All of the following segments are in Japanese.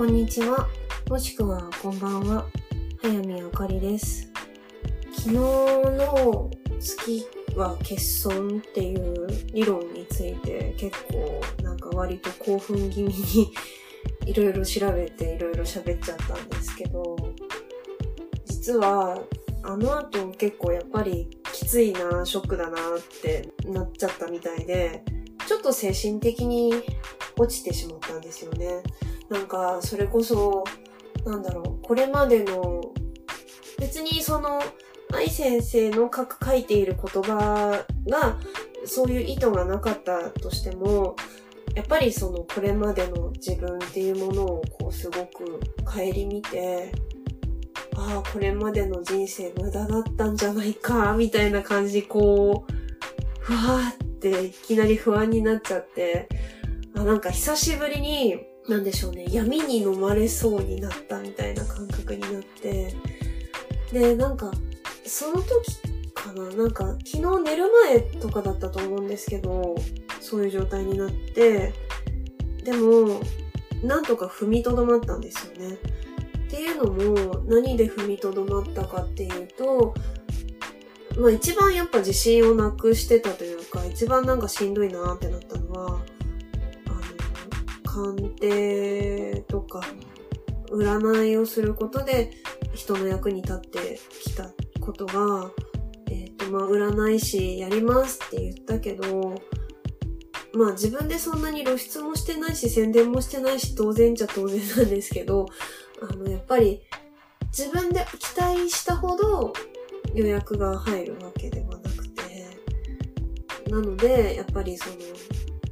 こんにちは。もしくはこんばんは。早見あかりです。昨日の月は欠損っていう理論について結構なんか割と興奮気味にいろいろ調べていろいろ喋っちゃったんですけど、実はあの後結構やっぱりきついな、ショックだなってなっちゃったみたいで、ちょっと精神的に落ちてしまったんですよね。なんか、それこそ、なんだろう、これまでの、別にその、愛先生の書く書いている言葉が、そういう意図がなかったとしても、やっぱりその、これまでの自分っていうものを、こう、すごく顧みて、ああ、これまでの人生無駄だったんじゃないか、みたいな感じ、こう、ふわーっていきなり不安になっちゃって、あ、なんか久しぶりに、なんでしょうね、闇に飲まれそうになったみたいな感覚になって、で、なんか、その時かな、なんか、昨日寝る前とかだったと思うんですけど、そういう状態になって、でも、なんとか踏みとどまったんですよね。っていうのも、何で踏みとどまったかっていうと、まあ一番やっぱ自信をなくしてたというか、一番なんかしんどいなってなったのは、鑑定とか、占いをすることで人の役に立ってきたことが、えっ、と、まあ占い師やりますって言ったけど、まあ自分でそんなに露出もしてないし宣伝もしてないし当然じゃ当然なんですけど、あの、やっぱり自分で期待したほど予約が入るわけではなくて、なので、やっぱりその、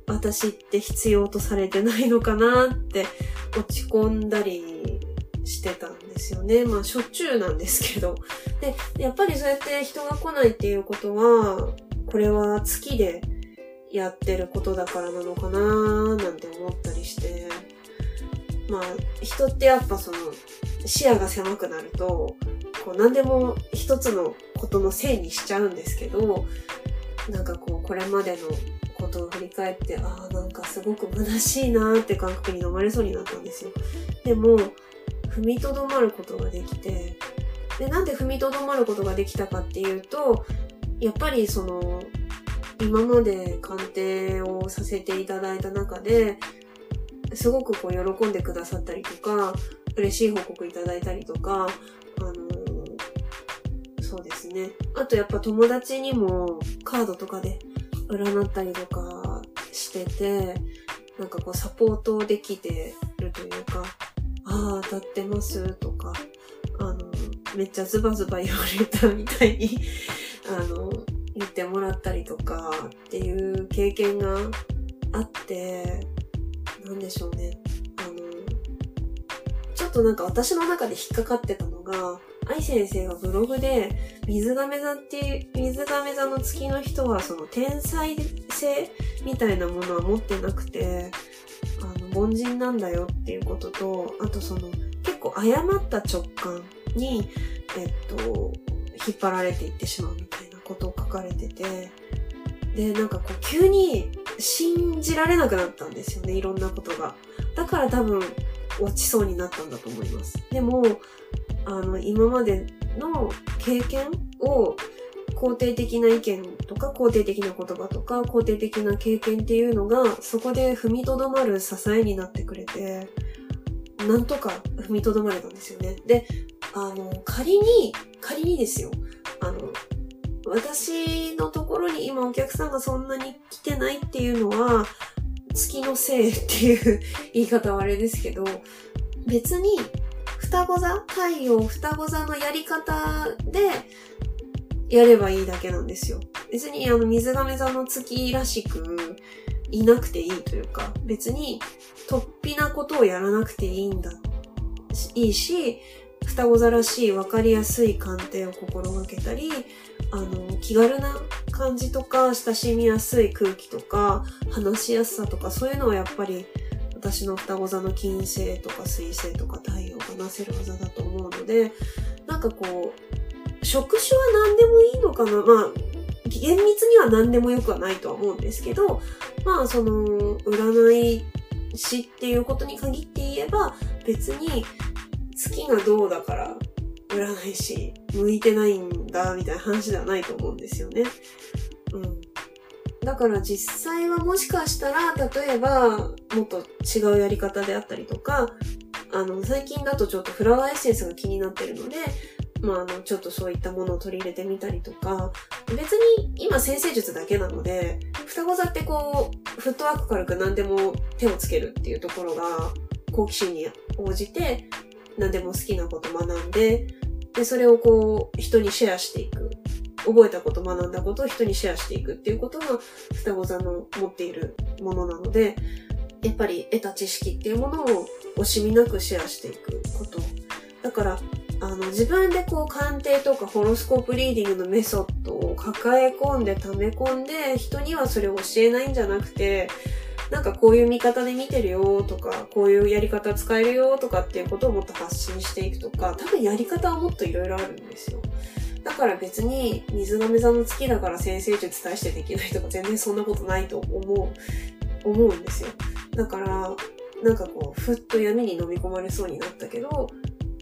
私って必要とされてないのかなって落ち込んだりしてたんですよね。まあ、しょっちゅうなんですけど。で、やっぱりそうやって人が来ないっていうことは、これは月でやってることだからなのかななんて思ったりして。まあ、人ってやっぱその、視野が狭くなると、こう何でも一つのことのせいにしちゃうんですけど、なんかこう、これまでのことを振り返って、ああ、なんかすごく虚しいなーって感覚に飲まれそうになったんですよ。でも、踏みとどまることができて、で、なんで踏みとどまることができたかっていうと、やっぱりその、今まで鑑定をさせていただいた中で、すごくこう喜んでくださったりとか、嬉しい報告いただいたりとか、あのそうですね。あとやっぱ友達にもカードとかで占ったりとかしてて、なんかこうサポートできてるというか、ああ、当たってますとか、あの、めっちゃズバズバ言われたみたいに、あの、言ってもらったりとかっていう経験があって、なんでしょうね。ちょっとなんか私の中で引っかかってたのが、愛先生がブログで、水亀座っていう、水亀座の月の人はその天才性みたいなものは持ってなくて、あの、凡人なんだよっていうことと、あとその、結構誤った直感に、えっと、引っ張られていってしまうみたいなことを書かれてて、で、なんかこう急に信じられなくなったんですよね、いろんなことが。だから多分落ちそうになったんだと思います。でも、あの、今までの経験を肯定的な意見とか肯定的な言葉とか肯定的な経験っていうのがそこで踏みとどまる支えになってくれて、なんとか踏みとどまれたんですよね。で、あの、仮に、仮にですよ、あの、私のところに今お客さんがそんなに来てないっていうのは、月のせいっていう言い方はあれですけど、別に双子座？太陽双子座のやり方でやればいいだけなんですよ。別にあの水亀座の月らしくいなくていいというか、別に突飛なことをやらなくていいんだ。いいし、双子座らしい分かりやすい鑑定を心がけたり、あの、気軽な感じとか、親しみやすい空気とか、話しやすさとか、そういうのはやっぱり私の双子座の金星とか水星とか太陽がなせる技だと思うので、なんかこう、職種は何でもいいのかな？まあ、厳密には何でもよくはないとは思うんですけど、まあその、占いしっていうことに限って言えば、別に月がどうだから占い師向いてないんだみたいな話ではないと思うんですよね。うん。だから実際はもしかしたら、例えば、もっと違うやり方であったりとか、あの、最近だとちょっとフラワーエッセンスが気になってるので、まあ、あの、ちょっとそういったものを取り入れてみたりとか、別に今先生術だけなので、双子座ってこう、フットワーク軽く何でも手をつけるっていうところが、好奇心に応じて、何でも好きなこと学んで、で、それをこう、人にシェアしていく。覚えたこと、学んだことを人にシェアしていくっていうことが、双子座の持っているものなので、やっぱり得た知識っていうものを惜しみなくシェアしていくこと。だから、あの、自分でこう鑑定とかホロスコープリーディングのメソッドを抱え込んで溜め込んで、人にはそれを教えないんじゃなくて、なんかこういう見方で見てるよとか、こういうやり方使えるよとかっていうことをもっと発信していくとか、多分やり方はもっといろいろあるんですよ。だから別に水亀座の月だから先生術対してできないとか全然そんなことないと思う、思うんですよ。だから、なんかこう、ふっと闇に飲み込まれそうになったけど、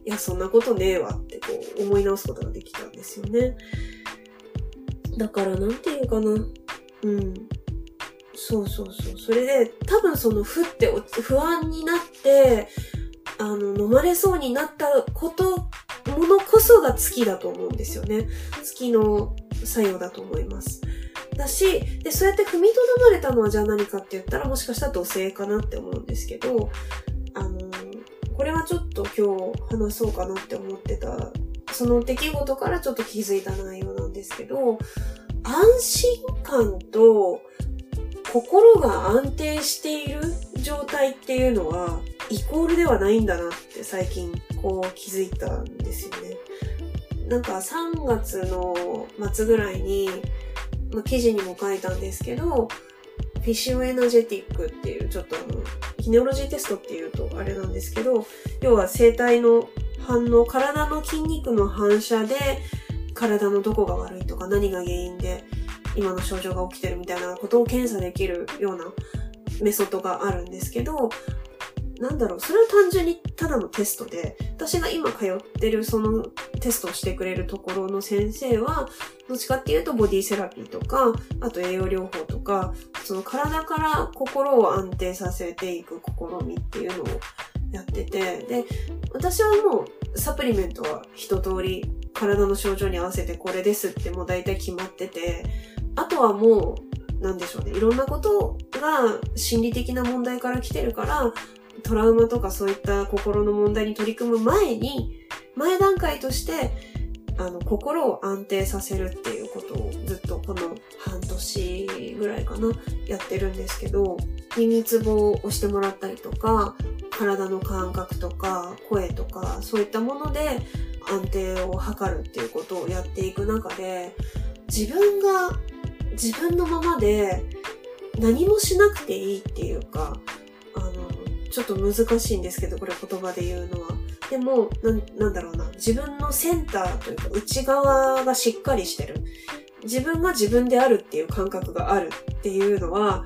いや、そんなことねえわってこう思い直すことができたんですよね。だからなんていうかな。うん。そうそうそう。それで、多分そのふって不安になって、あの、飲まれそうになったこと、ものこそが月だと思うんですよね。月の作用だと思います。だし、で、そうやって踏みとどまれたのはじゃあ何かって言ったらもしかしたら土星かなって思うんですけど、あの、これはちょっと今日話そうかなって思ってた、その出来事からちょっと気づいた内容なんですけど、安心感と心が安定している状態っていうのはイコールではないんだなって最近こう気づいたんですよね。なんか3月の末ぐらいに、まあ、記事にも書いたんですけど、フィッシュエナジェティックっていうちょっとあの、ヒネオロジーテストっていうとあれなんですけど、要は生体の反応、体の筋肉の反射で体のどこが悪いとか何が原因で今の症状が起きてるみたいなことを検査できるようなメソッドがあるんですけど、なんだろう、それは単純にただのテストで、私が今通ってるそのテストをしてくれるところの先生は、どっちかっていうとボディセラピーとか、あと栄養療法とか、その体から心を安定させていく試みっていうのをやってて、で、私はもうサプリメントは一通り体の症状に合わせてこれですってもう大体決まってて、あとはもう、なんでしょうね。いろんなことが心理的な問題から来てるから、トラウマとかそういった心の問題に取り組む前に、前段階として、あの、心を安定させるっていうことをずっとこの半年ぐらいかな、やってるんですけど、耳つぼを押してもらったりとか、体の感覚とか、声とか、そういったもので安定を図るっていうことをやっていく中で、自分が自分のままで何もしなくていいっていうか、あのちょっと難しいんですけど、これ言葉で言うのは。でも、ななんだろうな。自分のセンターというか、内側がしっかりしてる。自分が自分であるっていう感覚があるっていうのは、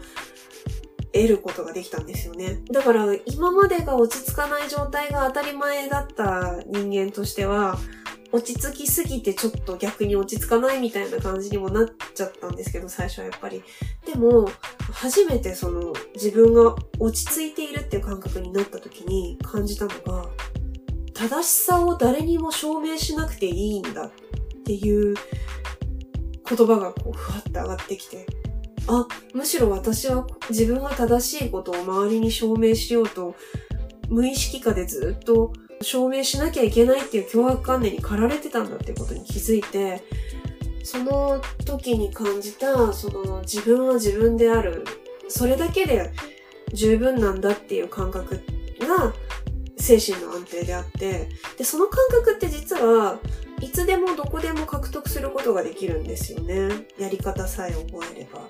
得ることができたんですよね。だから、今までが落ち着かない状態が当たり前だった人間としては、落ち着きすぎてちょっと逆に落ち着かないみたいな感じにもなっちゃったんですけど、最初はやっぱり。でも、初めてその自分が落ち着いているっていう感覚になった時に感じたのが、正しさを誰にも証明しなくていいんだっていう言葉がこう、ふわって上がってきて、あ、むしろ私は自分が正しいことを周りに証明しようと、無意識下でずっと証明しなきゃいけないっていう凶悪観念に駆られてたんだっていうことに気づいて、その時に感じた、その自分は自分である、それだけで十分なんだっていう感覚が精神の安定であって、で、その感覚って実はいつでもどこでも獲得することができるんですよね。やり方さえ覚えれば。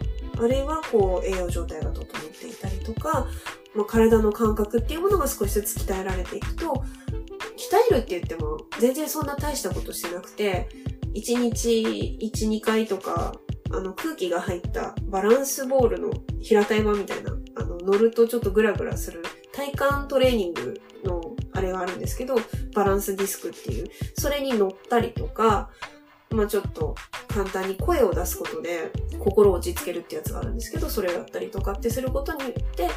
あるいはこう栄養状態が整っていたりとか、まあ、体の感覚っていうものが少しずつ鍛えられていくと、鍛えるって言っても全然そんな大したことしてなくて、1日1、2回とか、あの空気が入ったバランスボールの平たい版みたいな、あの乗るとちょっとグラグラする体幹トレーニングのあれがあるんですけど、バランスディスクっていう、それに乗ったりとか、まあちょっと簡単に声を出すことで心を落ち着けるってやつがあるんですけど、それをやったりとかってすることによって、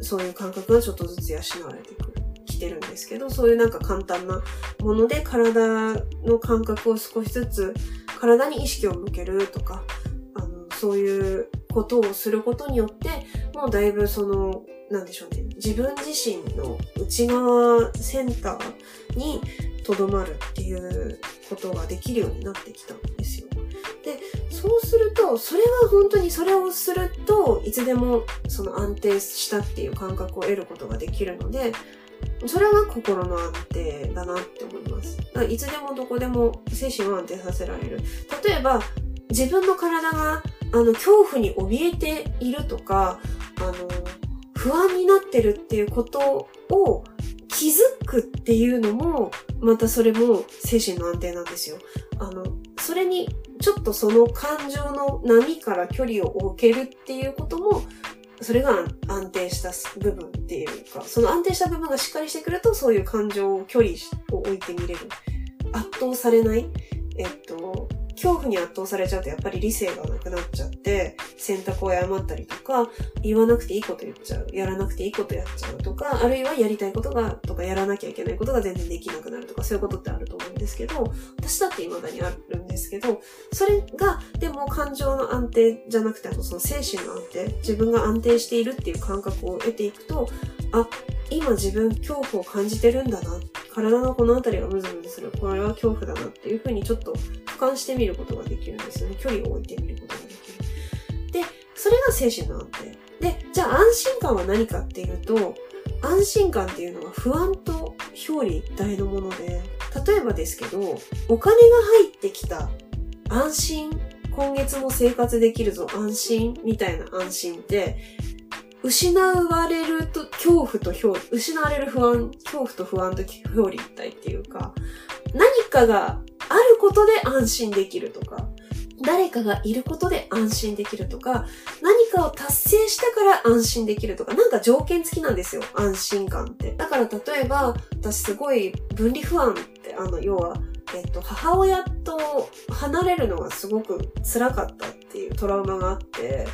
そういう感覚がちょっとずつ養われていく。てるんですけど、そういうなんか簡単なもので体の感覚を少しずつ体に意識を向けるとか、あの、そういうことをすることによって、もうだいぶその、なんでしょうね、自分自身の内側センターにとどまるっていうことができるようになってきたんですよ。で、そうすると、それは本当にそれをするといつでもその安定したっていう感覚を得ることができるので、それは心の安定だなって思います。いつでもどこでも精神を安定させられる。例えば、自分の体が、あの、恐怖に怯えているとか、あの、不安になってるっていうことを気づくっていうのも、またそれも精神の安定なんですよ。あの、それにちょっとその感情の波から距離を置けるっていうこともそれが安定した部分っていうか、その安定した部分がしっかりしてくると、そういう感情を距離を置いてみれる。圧倒されない。えっと、恐怖に圧倒されちゃうとやっぱり理性がなくなっちゃって、選択を誤ったりとか、言わなくていいこと言っちゃう、やらなくていいことやっちゃうとか、あるいはやりたいことが、とかやらなきゃいけないことが全然できなくなるとか、そういうことってあると思うんですけど、私だって未だにあるんですけど、それが、でも感情の安定じゃなくて、その精神の安定、自分が安定しているっていう感覚を得ていくと、あ、今自分恐怖を感じてるんだな。体のこの辺りがムズムズする。これは恐怖だなっていうふうにちょっと俯瞰してみることができるんですよね。距離を置いてみることができる。で、それが精神の安定。で、じゃあ安心感は何かっていうと、安心感っていうのは不安と表裏一体のもので、例えばですけど、お金が入ってきた安心、今月も生活できるぞ安心みたいな安心って、失われると恐怖と表、失われる不安、恐怖と不安と表裏一体っていうか、何かがあることで安心できるとか、誰かがいることで安心できるとか、何かを達成したから安心できるとか、なんか条件付きなんですよ、安心感って。だから例えば、私すごい分離不安って、あの、要は、えっと、母親と離れるのがすごく辛かったっていうトラウマがあって、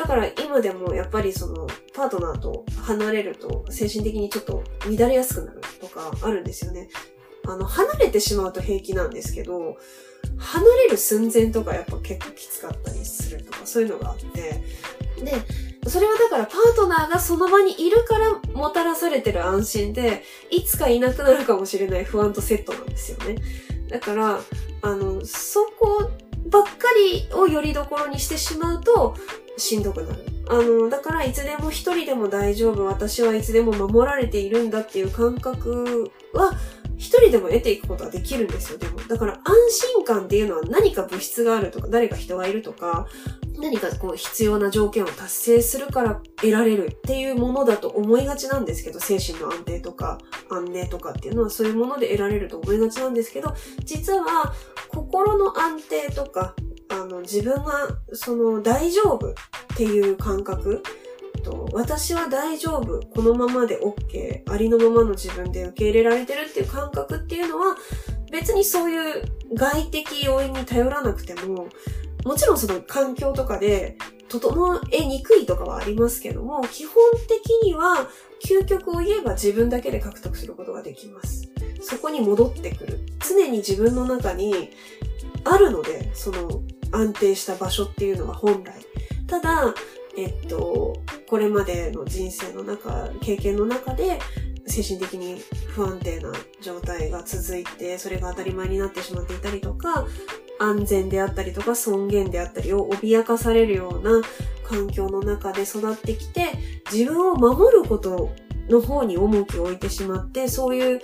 だから今でもやっぱりそのパートナーと離れると精神的にちょっと乱れやすくなるとかあるんですよね。あの、離れてしまうと平気なんですけど、離れる寸前とかやっぱ結構きつかったりするとかそういうのがあって、で、それはだからパートナーがその場にいるからもたらされてる安心で、いつかいなくなるかもしれない不安とセットなんですよね。だから、あの、そばっかりをよりどころにしてしまうと、しんどくなる。あの、だからいつでも一人でも大丈夫、私はいつでも守られているんだっていう感覚は、一人でも得ていくことはできるんですよ、でも。だから安心感っていうのは何か物質があるとか、誰か人がいるとか、何かこう必要な条件を達成するから得られるっていうものだと思いがちなんですけど、精神の安定とか安寧とかっていうのはそういうもので得られると思いがちなんですけど、実は心の安定とかあの、自分が、その、大丈夫っていう感覚と、私は大丈夫、このままで OK、ありのままの自分で受け入れられてるっていう感覚っていうのは、別にそういう外的要因に頼らなくても、もちろんその環境とかで整えにくいとかはありますけども、基本的には究極を言えば自分だけで獲得することができます。そこに戻ってくる。常に自分の中にあるので、その安定した場所っていうのは本来。ただ、えっと、これまでの人生の中、経験の中で、精神的に不安定な状態が続いて、それが当たり前になってしまっていたりとか、安全であったりとか尊厳であったりを脅かされるような環境の中で育ってきて、自分を守ることの方に重きを置いてしまって、そういう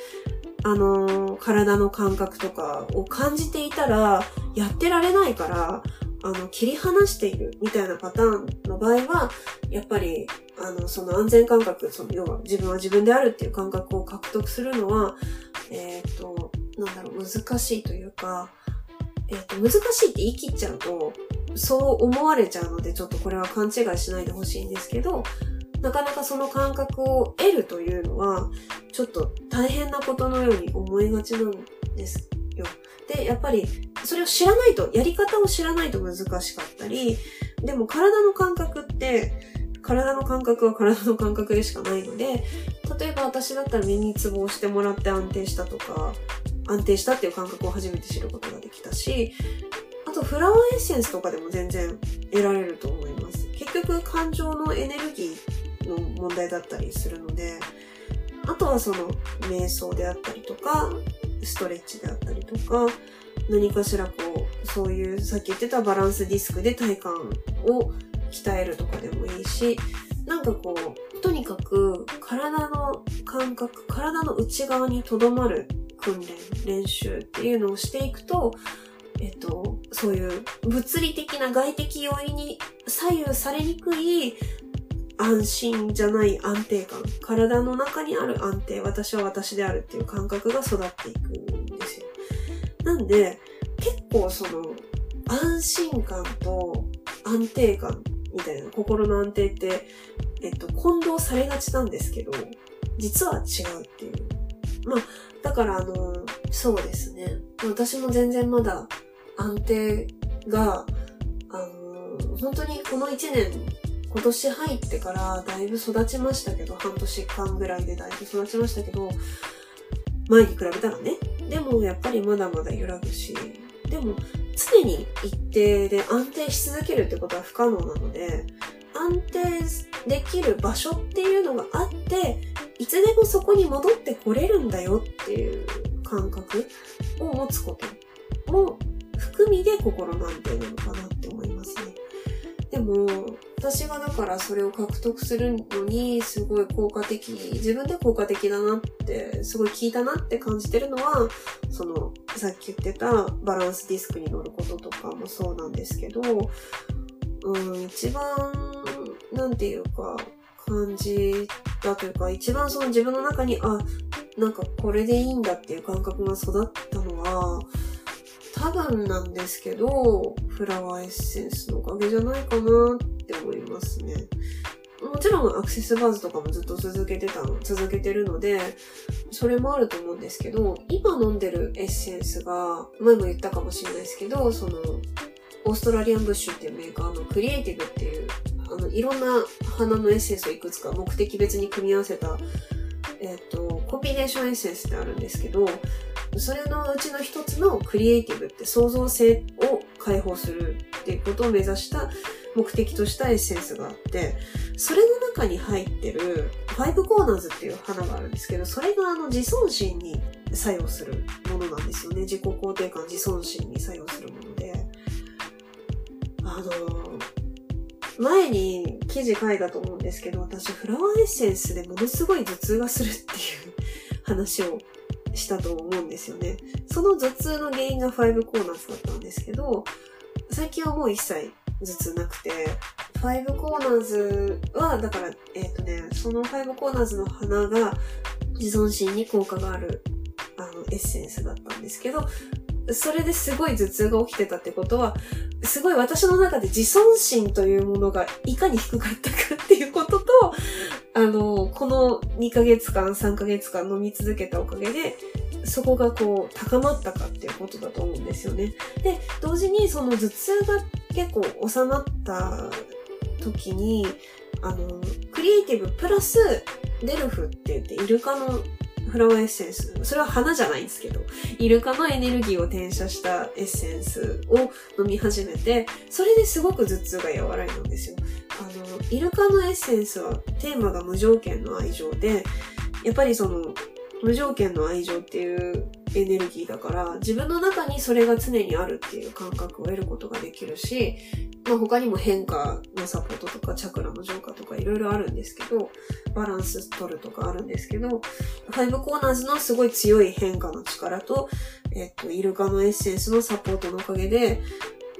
あのー、体の感覚とかを感じていたら、やってられないから、あの、切り離しているみたいなパターンの場合は、やっぱり、あの、その安全感覚、その、要は自分は自分であるっていう感覚を獲得するのは、えっ、ー、と、なんだろう、難しいというか、えっ、ー、と、難しいって言い切っちゃうと、そう思われちゃうので、ちょっとこれは勘違いしないでほしいんですけど、なかなかその感覚を得るというのは、ちょっと大変なことのように思いがちなんです。で、やっぱり、それを知らないと、やり方を知らないと難しかったり、でも体の感覚って、体の感覚は体の感覚でしかないので、例えば私だったら耳にツボをしてもらって安定したとか、安定したっていう感覚を初めて知ることができたし、あとフラワーエッセンスとかでも全然得られると思います。結局感情のエネルギーの問題だったりするので、あとはその瞑想であったりとか、ストレッチであったりとか、何かしらこう、そういうさっき言ってたバランスディスクで体幹を鍛えるとかでもいいし、なんかこう、とにかく体の感覚、体の内側にとどまる訓練、練習っていうのをしていくと、えっと、そういう物理的な外的要因に左右されにくい安心じゃない安定感、体の中にある安定、私は私であるっていう感覚が育っていくんですよ。なんで、結構その安心感と安定感みたいな心の安定って、えっと、混同されがちなんですけど、実は違うっていう。まあ、だからあの、そうですね。私も全然まだ安定が、あの、本当にこの1年、今年入ってからだいぶ育ちましたけど、半年間ぐらいでだいぶ育ちましたけど、前に比べたらね。でもやっぱりまだまだ揺らぐし、でも常に一定で安定し続けるってことは不可能なので、安定できる場所っていうのがあって、いつでもそこに戻ってこれるんだよっていう感覚を持つことも含みで心の安定なのかなって思。でも、私がだからそれを獲得するのにすごい効果的、自分で効果的だなって、すごい効いたなって感じてるのは、その、さっき言ってたバランスディスクに乗ることとかもそうなんですけど、うん、一番、なんていうか、感じたというか、一番その自分の中に、あ、なんかこれでいいんだっていう感覚が育ったのは、多分なんですけど、フラワーエッセンスのおかげじゃないかなって思いますね。もちろんアクセスバーズとかもずっと続けてたの、続けてるので、それもあると思うんですけど、今飲んでるエッセンスが、前も言ったかもしれないですけど、その、オーストラリアンブッシュっていうメーカーのクリエイティブっていう、あの、いろんな花のエッセンスをいくつか目的別に組み合わせた、えっ、ー、と、コンビネーションエッセンスってあるんですけど、それのうちの一つのクリエイティブって創造性を解放するっていうことを目指した目的としたエッセンスがあって、それの中に入ってるファイブコーナーズっていう花があるんですけど、それがあの自尊心に作用するものなんですよね。自己肯定感、自尊心に作用するもので。あの、前に記事書いたと思うんですけど、私フラワーエッセンスでものすごい頭痛がするっていう話をしたと思うんですよね。その頭痛の原因が5コーナーズだったんですけど、最近はもう一切頭痛なくて、5コーナーズは、だから、えっ、ー、とね、その5コーナーズの花が自尊心に効果がある、あの、エッセンスだったんですけど、それですごい頭痛が起きてたってことは、すごい私の中で自尊心というものがいかに低かったかっていうことと、あの、この2ヶ月間、3ヶ月間飲み続けたおかげで、そこがこう高まったかっていうことだと思うんですよね。で、同時にその頭痛が結構収まった時に、あの、クリエイティブプラスデルフって言ってイルカのフラワーエッセンス。それは花じゃないんですけど、イルカのエネルギーを転写したエッセンスを飲み始めて、それですごく頭痛が和らいだんですよ。あの、イルカのエッセンスはテーマが無条件の愛情で、やっぱりその、無条件の愛情っていうエネルギーだから、自分の中にそれが常にあるっていう感覚を得ることができるし、まあ他にも変化のサポートとか、チャクラの浄化とかいろいろあるんですけど、バランス取るとかあるんですけど、ファイブコーナーズのすごい強い変化の力と、えっと、イルカのエッセンスのサポートのおかげで、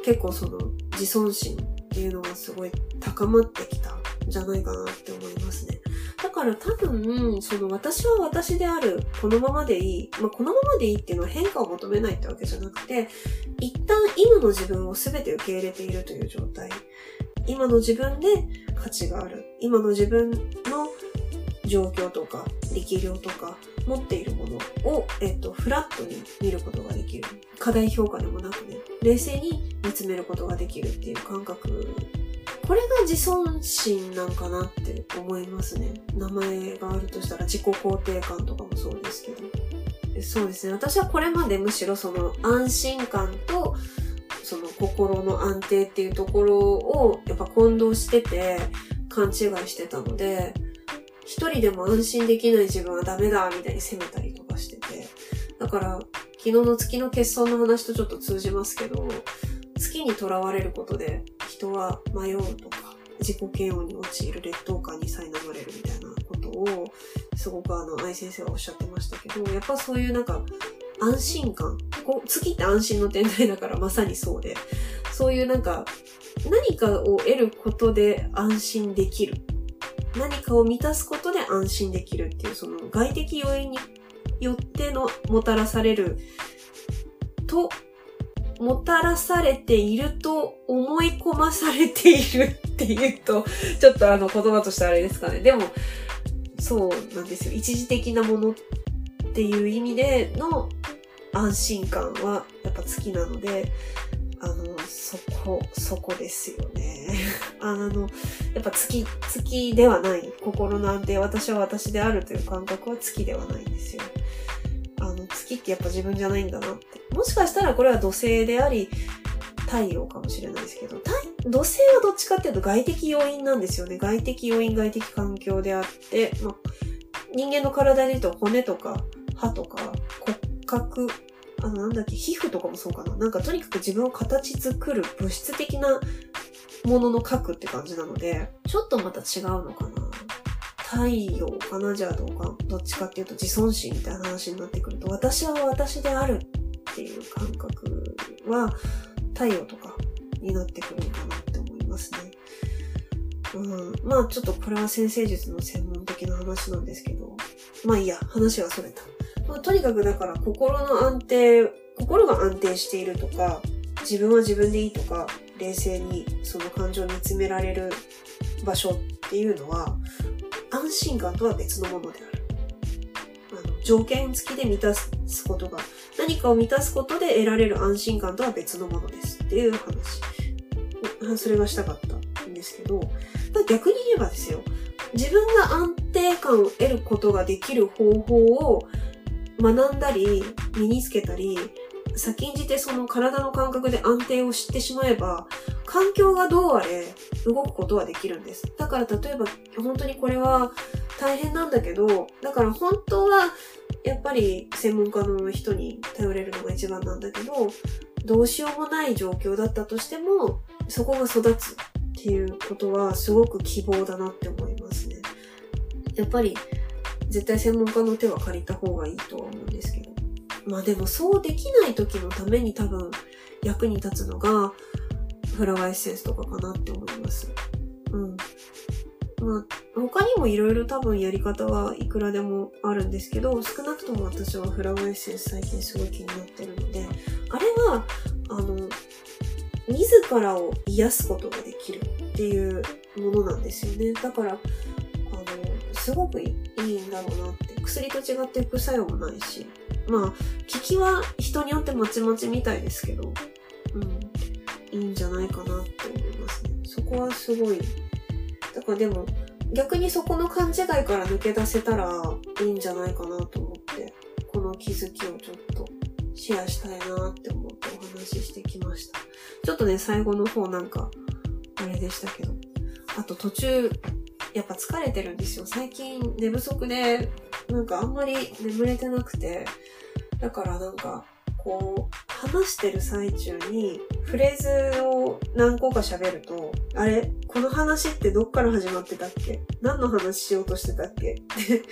結構その自尊心っていうのがすごい高まってきたんじゃないかなって思いますね。だから多分、その私は私である、このままでいい。まあ、このままでいいっていうのは変化を求めないってわけじゃなくて、一旦今の自分を全て受け入れているという状態。今の自分で価値がある。今の自分の状況とか力量とか持っているものを、えっと、フラットに見ることができる。過大評価でもなくね、冷静に見つめることができるっていう感覚。これが自尊心なんかなって思いますね。名前があるとしたら自己肯定感とかもそうですけど。そうですね。私はこれまでむしろその安心感とその心の安定っていうところをやっぱ混同してて勘違いしてたので、一人でも安心できない自分はダメだみたいに責めたりとかしてて。だから、昨日の月の欠損の話とちょっと通じますけど、月にとらわれることで人は迷うとか、自己嫌悪に陥る劣等感に苛まれるみたいなことを、すごくあの、愛先生はおっしゃってましたけど、やっぱそういうなんか、安心感。こう月って安心の天体だからまさにそうで、そういうなんか、何かを得ることで安心できる何かを満たすことで安心できるっていう、その外的要因によってのもたらされると、もたらされていると思い込まされているっていうと、ちょっとあの言葉としてあれですかね。でも、そうなんですよ。一時的なものっていう意味での安心感はやっぱ好きなので、あの、そこ、そこですよね。あの、やっぱ月、月ではない。心の安定、私は私であるという感覚は月ではないんですよ。あの、月ってやっぱ自分じゃないんだなって。もしかしたらこれは土星であり、太陽かもしれないですけど、土星はどっちかっていうと外的要因なんですよね。外的要因、外的環境であって、まあ、人間の体で言うと骨とか歯とか骨格あの、なんだっけ、皮膚とかもそうかな。なんかとにかく自分を形作る物質的なものの核って感じなので、ちょっとまた違うのかな。太陽かなじゃあどうか、どっちかっていうと自尊心みたいな話になってくると、私は私であるっていう感覚は太陽とかになってくるのかなって思いますね。うん、まあちょっとこれは先生術の専門的な話なんですけど、まあいいや、話はそれた。まあ、とにかくだから心の安定、心が安定しているとか、自分は自分でいいとか、冷静にその感情を見つめられる場所っていうのは、安心感とは別のものである。あの条件付きで満たすことが、何かを満たすことで得られる安心感とは別のものですっていう話。それがしたかったんですけど、逆に言えばですよ、自分が安定感を得ることができる方法を学んだり、身につけたり、先んじてその体の感覚で安定を知ってしまえば、環境がどうあれ動くことはできるんです。だから例えば本当にこれは大変なんだけど、だから本当はやっぱり専門家の人に頼れるのが一番なんだけど、どうしようもない状況だったとしても、そこが育つっていうことはすごく希望だなって思いますね。やっぱり絶対専門家の手は借りた方がいいとは思うんですけど。まあでもそうできない時のために多分役に立つのがフラワーエッセンスとかかなって思います。うん。まあ他にもいろいろ多分やり方はいくらでもあるんですけど、少なくとも私はフラワーエッセンス最近すごい気になってるので、あれは、あの、自らを癒すことができるっていうものなんですよね。だから、あの、すごくいいいいんだろうなって。薬と違って副作用もないし。まあ、効きは人によってまちまちみたいですけど、うん、いいんじゃないかなって思いますね。そこはすごい。だからでも、逆にそこの勘違いから抜け出せたらいいんじゃないかなと思って、この気づきをちょっとシェアしたいなって思ってお話ししてきました。ちょっとね、最後の方なんか、あれでしたけど。あと途中、やっぱ疲れてるんですよ。最近寝不足で、なんかあんまり眠れてなくて、だからなんか、こう、話してる最中にフレーズを何個か喋ると、あれ？この話ってどっから始まってたっけ？何の話しようとしてたっけ？って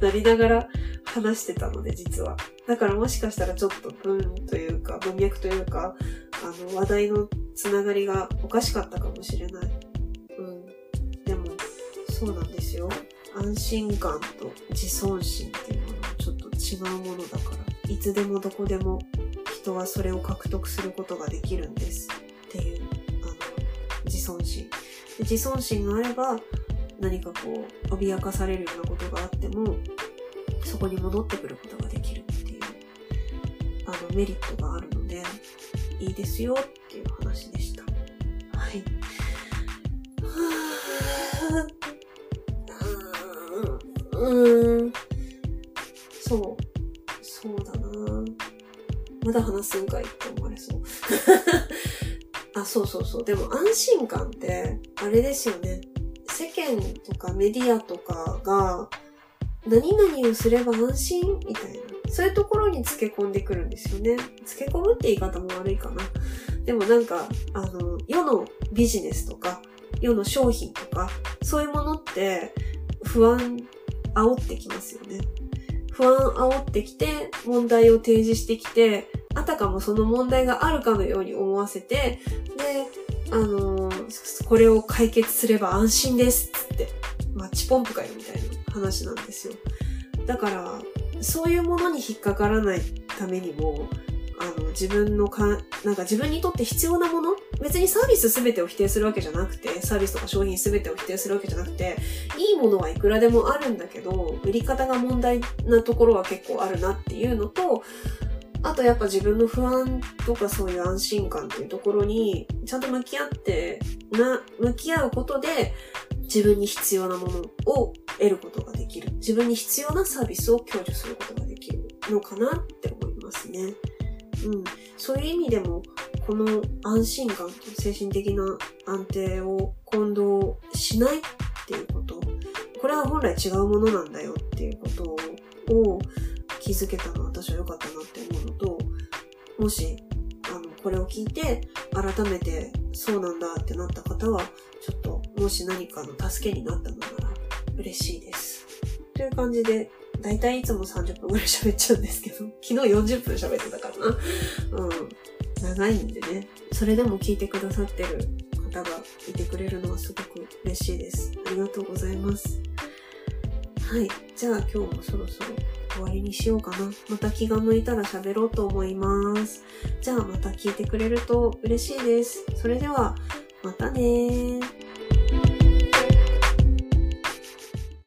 なりながら話してたので、実は。だからもしかしたらちょっと文というか、文脈というか、あの、話題のつながりがおかしかったかもしれない。うん。でもそうなんですよ。安心感と自尊心っていうものはちょっと違うものだから、いつでもどこでも人はそれを獲得することができるんですっていう、あの、自尊心。で自尊心があれば、何かこう、脅かされるようなことがあっても、そこに戻ってくることができるっていう、あの、メリットがあるので、いいですよまだ話すんかいって思われそう。あ、そうそうそう。でも安心感って、あれですよね。世間とかメディアとかが、何々をすれば安心みたいな。そういうところにつけ込んでくるんですよね。つけ込むって言い方も悪いかな。でもなんか、あの、世のビジネスとか、世の商品とか、そういうものって不安煽ってきますよね。不安煽ってきて、問題を提示してきて、あたかもその問題があるかのように思わせて、で、あのー、これを解決すれば安心ですっって、マッチポンプかよみたいな話なんですよ。だから、そういうものに引っかからないためにも、あの、自分のか、なんか自分にとって必要なもの別にサービス全てを否定するわけじゃなくて、サービスとか商品全てを否定するわけじゃなくて、いいものはいくらでもあるんだけど、売り方が問題なところは結構あるなっていうのと、あとやっぱ自分の不安とかそういう安心感っていうところに、ちゃんと向き合って、な、向き合うことで、自分に必要なものを得ることができる。自分に必要なサービスを享受することができるのかなって思いますね。うん。そういう意味でも、この安心感と精神的な安定を混同しないっていうこと。これは本来違うものなんだよっていうことを気づけたのは私は良かったなって思うの、もし、あの、これを聞いて改めてそうなんだってなった方は、ちょっともし何かの助けになったのなら嬉しいです。という感じで、だいたいいつも30分ぐらい喋っちゃうんですけど、昨日40分喋ってたからな。うん。長いんでね。それでも聞いてくださってる方がいてくれるのはすごく嬉しいです。ありがとうございます。はい。じゃあ今日もそろそろ終わりにしようかな。また気が向いたら喋ろうと思います。じゃあまた聞いてくれると嬉しいです。それでは、またね。